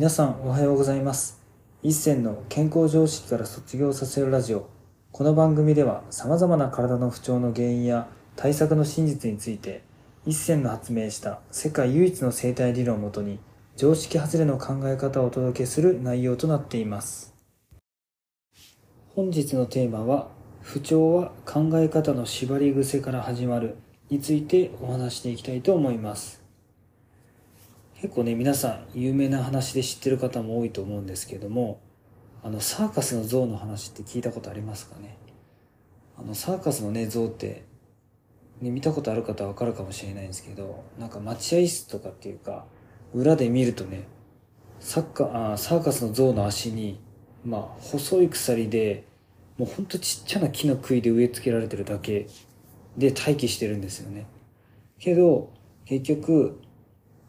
皆さんおはようございます。一銭の健康常識から卒業させるラジオ。この番組では様々な体の不調の原因や対策の真実について一銭の発明した世界唯一の生態理論をもとに常識外れの考え方をお届けする内容となっています。本日のテーマは不調は考え方の縛り癖から始まるについてお話していきたいと思います。結構ね皆さん有名な話で知ってる方も多いと思うんですけどもあのサーカスの像の話って聞いたことありますかね？あのサーカスのね像って、ね、見たことある方はわかるかもしれないんですけどなんか待合室とかっていうか裏で見るとねサッカあサーカスの像の足にまあ細い鎖でもうほんとちっちゃな木の杭で植え付けられてるだけで待機してるんですよね。けど結局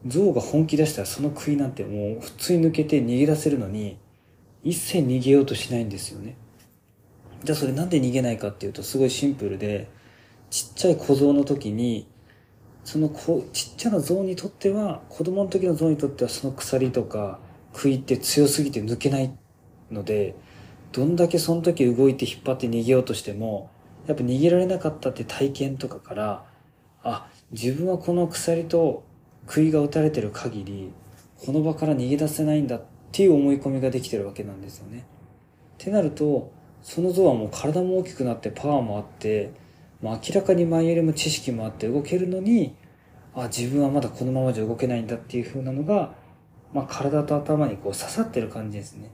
象が本気出したらその杭なんてもう普通に抜けて逃げ出せるのに、一切逃げようとしないんですよね。じゃあそれなんで逃げないかっていうとすごいシンプルで、ちっちゃい小象の時に、そのこちっちゃな象にとっては、子供の時の象にとってはその鎖とか杭って強すぎて抜けないので、どんだけその時動いて引っ張って逃げようとしても、やっぱ逃げられなかったって体験とかから、あ、自分はこの鎖と杭が打たれてる限り、この場から逃げ出せないんだっていう思い込みができてるわけなんですよね。ってなると、その像はもう体も大きくなってパワーもあって、まあ、明らかに前よりも知識もあって動けるのに、あ、自分はまだこのままじゃ動けないんだっていう風なのが、まあ、体と頭にこう刺さってる感じですね。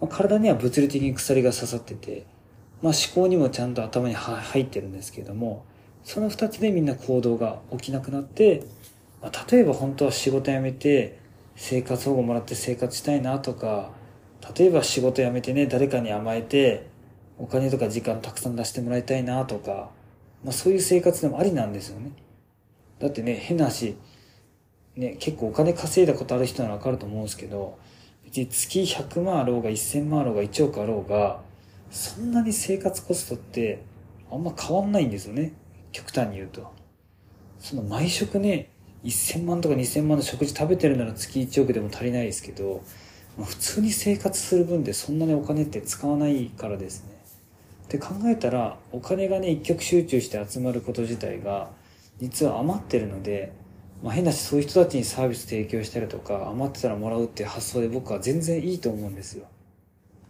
まあ、体には物理的に鎖が刺さってて、まあ、思考にもちゃんと頭に入ってるんですけれども、その二つでみんな行動が起きなくなって、例えば本当は仕事辞めて生活保護もらって生活したいなとか例えば仕事辞めてね誰かに甘えてお金とか時間たくさん出してもらいたいなとか、まあ、そういう生活でもありなんですよね。だってね変な話ね結構お金稼いだことある人ならわかると思うんですけど別に月100万あろうが1000万あろうが1億あろうがそんなに生活コストってあんま変わんないんですよね。極端に言うと。その毎食ね1000万とか2000万の食事食べてるなら月1億でも足りないですけど、普通に生活する分でそんなにお金って使わないからですね。って考えたらお金がね一極集中して集まること自体が実は余ってるので、まあ、変なしそういう人たちにサービス提供したりとか余ってたらもらうっていう発想で僕は全然いいと思うんですよ。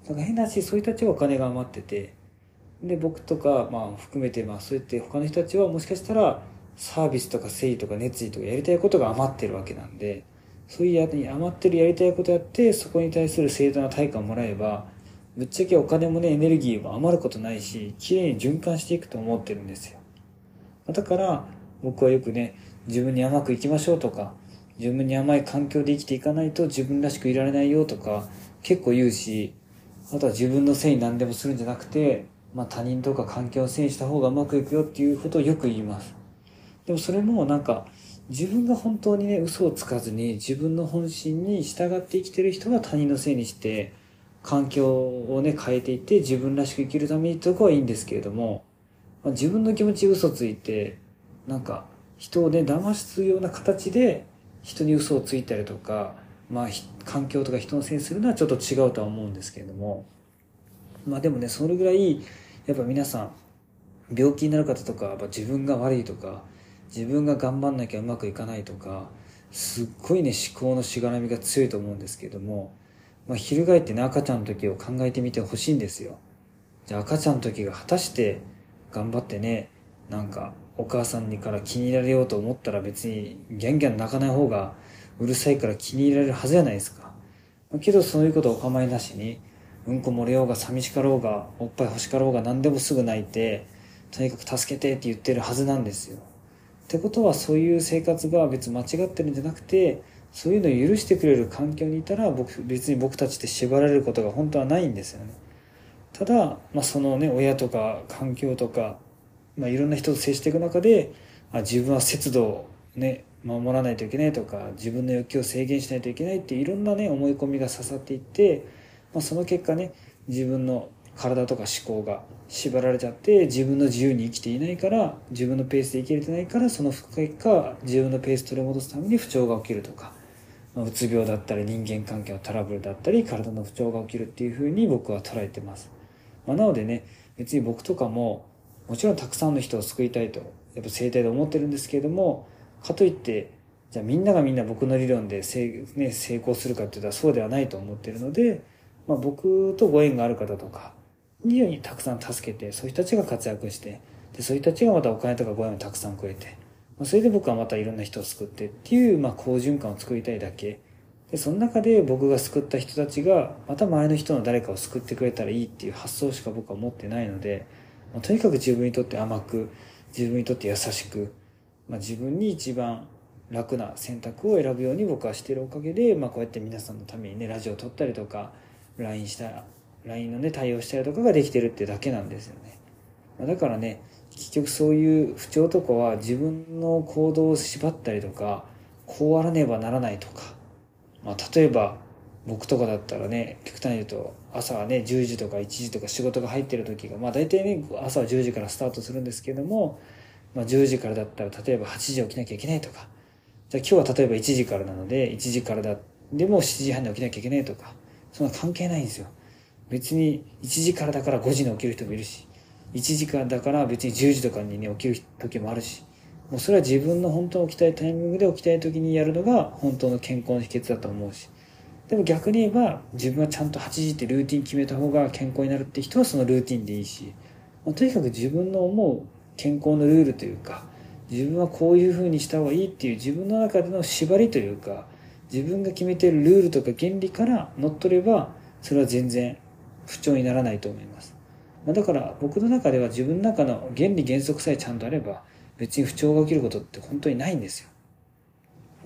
だから変なしそういう人たちはお金が余っててで僕とかまあ含めてまあそうやって他の人たちはもしかしたらサービスとか誠意とか熱意とかやりたいことが余ってるわけなんで、そういうや余ってるやりたいことやって、そこに対する正当な対価をもらえば、ぶっちゃけお金もね、エネルギーも余ることないし、綺麗に循環していくと思ってるんですよ。だから、僕はよくね、自分に甘くいきましょうとか、自分に甘い環境で生きていかないと自分らしくいられないよとか、結構言うし、あとは自分のせいに何でもするんじゃなくて、まあ他人とか環境をせいにした方がうまくいくよっていうことをよく言います。でもそれもなんか自分が本当にね嘘をつかずに自分の本心に従って生きてる人は他人のせいにして環境をね変えていって自分らしく生きるためにとこはいいんですけれども、まあ、自分の気持ち嘘ついてなんか人をね騙すような形で人に嘘をついたりとかまあ環境とか人のせいにするのはちょっと違うとは思うんですけれどもまあでもねそれぐらいやっぱ皆さん病気になる方とか自分が悪いとか自分が頑張んなきゃうまくいかないとかすっごいね思考のしがらみが強いと思うんですけども、まあ、翻ってね赤ちゃんの時を考えてみてほしいんですよ。じゃあ赤ちゃんの時が果たして頑張ってねなんかお母さんにから気に入られようと思ったら別にギャンギャン泣かない方がうるさいから気に入られるはずじゃないですか。けどそういうことお構いなしにうんこ漏れようが寂しかろうがおっぱい欲しかろうが何でもすぐ泣いてとにかく助けてって言ってるはずなんですよ。ってことはそういう生活が別に間違ってるんじゃなくてそういうのを許してくれる環境にいたら僕別に僕たちって縛られることが本当はないんですよね。ただ、まあ、そのね親とか環境とか、まあ、いろんな人と接していく中であ自分は節度をね守らないといけないとか自分の欲求を制限しないといけないっていろんなね思い込みが刺さっていって、まあ、その結果ね自分の体とか思考が縛られちゃって自分の自由に生きていないから自分のペースで生きれてないからその結果自分のペース取り戻すために不調が起きるとか、まあ、うつ病だったり人間関係のトラブルだったり体の不調が起きるっていうふうに僕は捉えてます。まあ、なのでね、別に僕とかももちろんたくさんの人を救いたいとやっぱ生態で思ってるんですけれども、かといってじゃあみんながみんな僕の理論で成,、ね、成功するかって言ったらそうではないと思ってるので、まあ、僕とご縁がある方とかにたくさん助けてそういう人たちが活躍してでそういう人たちがまたお金とかご縁をたくさんくれて、まあ、それで僕はまたいろんな人を救ってっていう、まあ、好循環を作りたいだけ。でその中で僕が救った人たちがまた周りの人の誰かを救ってくれたらいいっていう発想しか僕は持ってないので、まあ、とにかく自分にとって甘く自分にとって優しく、まあ、自分に一番楽な選択を選ぶように僕はしてるおかげで、まあ、こうやって皆さんのためにねラジオを撮ったりとか LINE したら LINE のね対応したりとかができてるってだけなんですよね、だからね結局そういう不調とかは自分の行動を縛ったりとかこうあらねばならないとか、まあ、例えば僕とかだったらね極端に言うと朝はね10時とか1時とか仕事が入ってる時がまあ大体ね朝は10時からスタートするんですけども、まあ、10時からだったら例えば8時起きなきゃいけないとか。じゃあ今日は例えば1時からなので、1時からだ、でも7時半に起きなきゃいけないとか、そんな関係ないんですよ。別に1時からだから5時に起きる人もいるし、1時からだから別に10時とかにね、起きる時もあるし、もうそれは自分の本当に起きたいタイミングで起きたい時にやるのが本当の健康の秘訣だと思うし、でも逆に言えば自分はちゃんと8時ってルーティン決めた方が健康になるって人はそのルーティンでいいし、まあ、とにかく自分の思う健康のルールというか、自分はこういうふうにした方がいいっていう自分の中での縛りというか自分が決めているルールとか原理から乗っ取ればそれは全然不調にならないと思います。まだから僕の中では自分の中の原理原則さえちゃんとあれば別に不調が起きることって本当にないんですよ。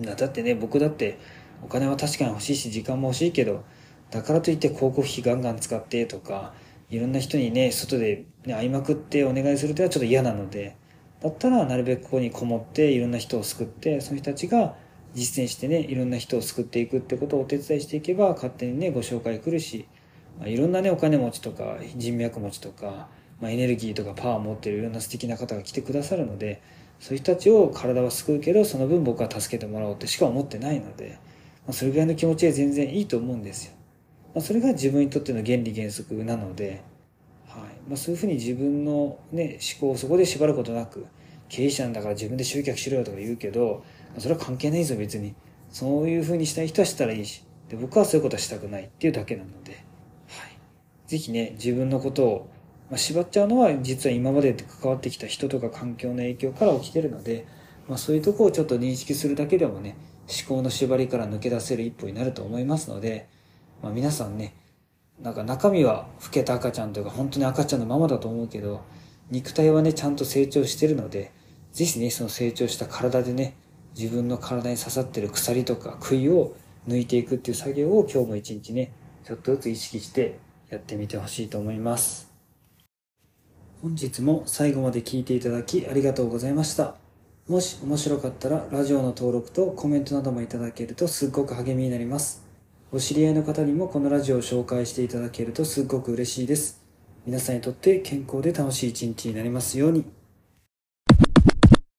だってね僕だってお金は確かに欲しいし時間も欲しいけどだからといって広告費ガンガン使ってとかいろんな人にね外で、ね、会いまくってお願いするとはちょっと嫌なのでだったらなるべくここにこもっていろんな人を救ってその人たちが実践してねいろんな人を救っていくってことをお手伝いしていけば勝手にねご紹介来るし、まあ、いろんなねお金持ちとか人脈持ちとか、まあ、エネルギーとかパワーを持ってるいろんな素敵な方が来てくださるのでそういう人たちを体は救うけどその分僕は助けてもらおうってしか思ってないので、まあ、それぐらいの気持ちで全然いいと思うんですよ。まあ、それが自分にとっての原理原則なのではい。まあ、そういうふうに自分の、ね、思考をそこで縛ることなく経営者なんだから自分で集客しろよとか言うけどそれは関係ないぞ別に。そういうふうにしたい人はしたらいいしで僕はそういうことはしたくないっていうだけなので、ぜひね自分のことを、まあ、縛っちゃうのは実は今まで関わってきた人とか環境の影響から起きてるので、まあ、そういうとこをちょっと認識するだけでもね思考の縛りから抜け出せる一歩になると思いますので、まあ、皆さんねなんか中身は老けた赤ちゃんというか本当に赤ちゃんのままだと思うけど、肉体はね、ちゃんと成長してるので、ぜひね、その成長した体でね、自分の体に刺さってる鎖とか杭を抜いていくっていう作業を今日も一日ね、ちょっとずつ意識してやってみてほしいと思います。本日も最後まで聞いていただきありがとうございました。もし面白かったらラジオの登録とコメントなどもいただけるとすっごく励みになります。お知り合いの方にもこのラジオを紹介していただけるとすっごく嬉しいです。皆さんにとって健康で楽しい一日になりますように。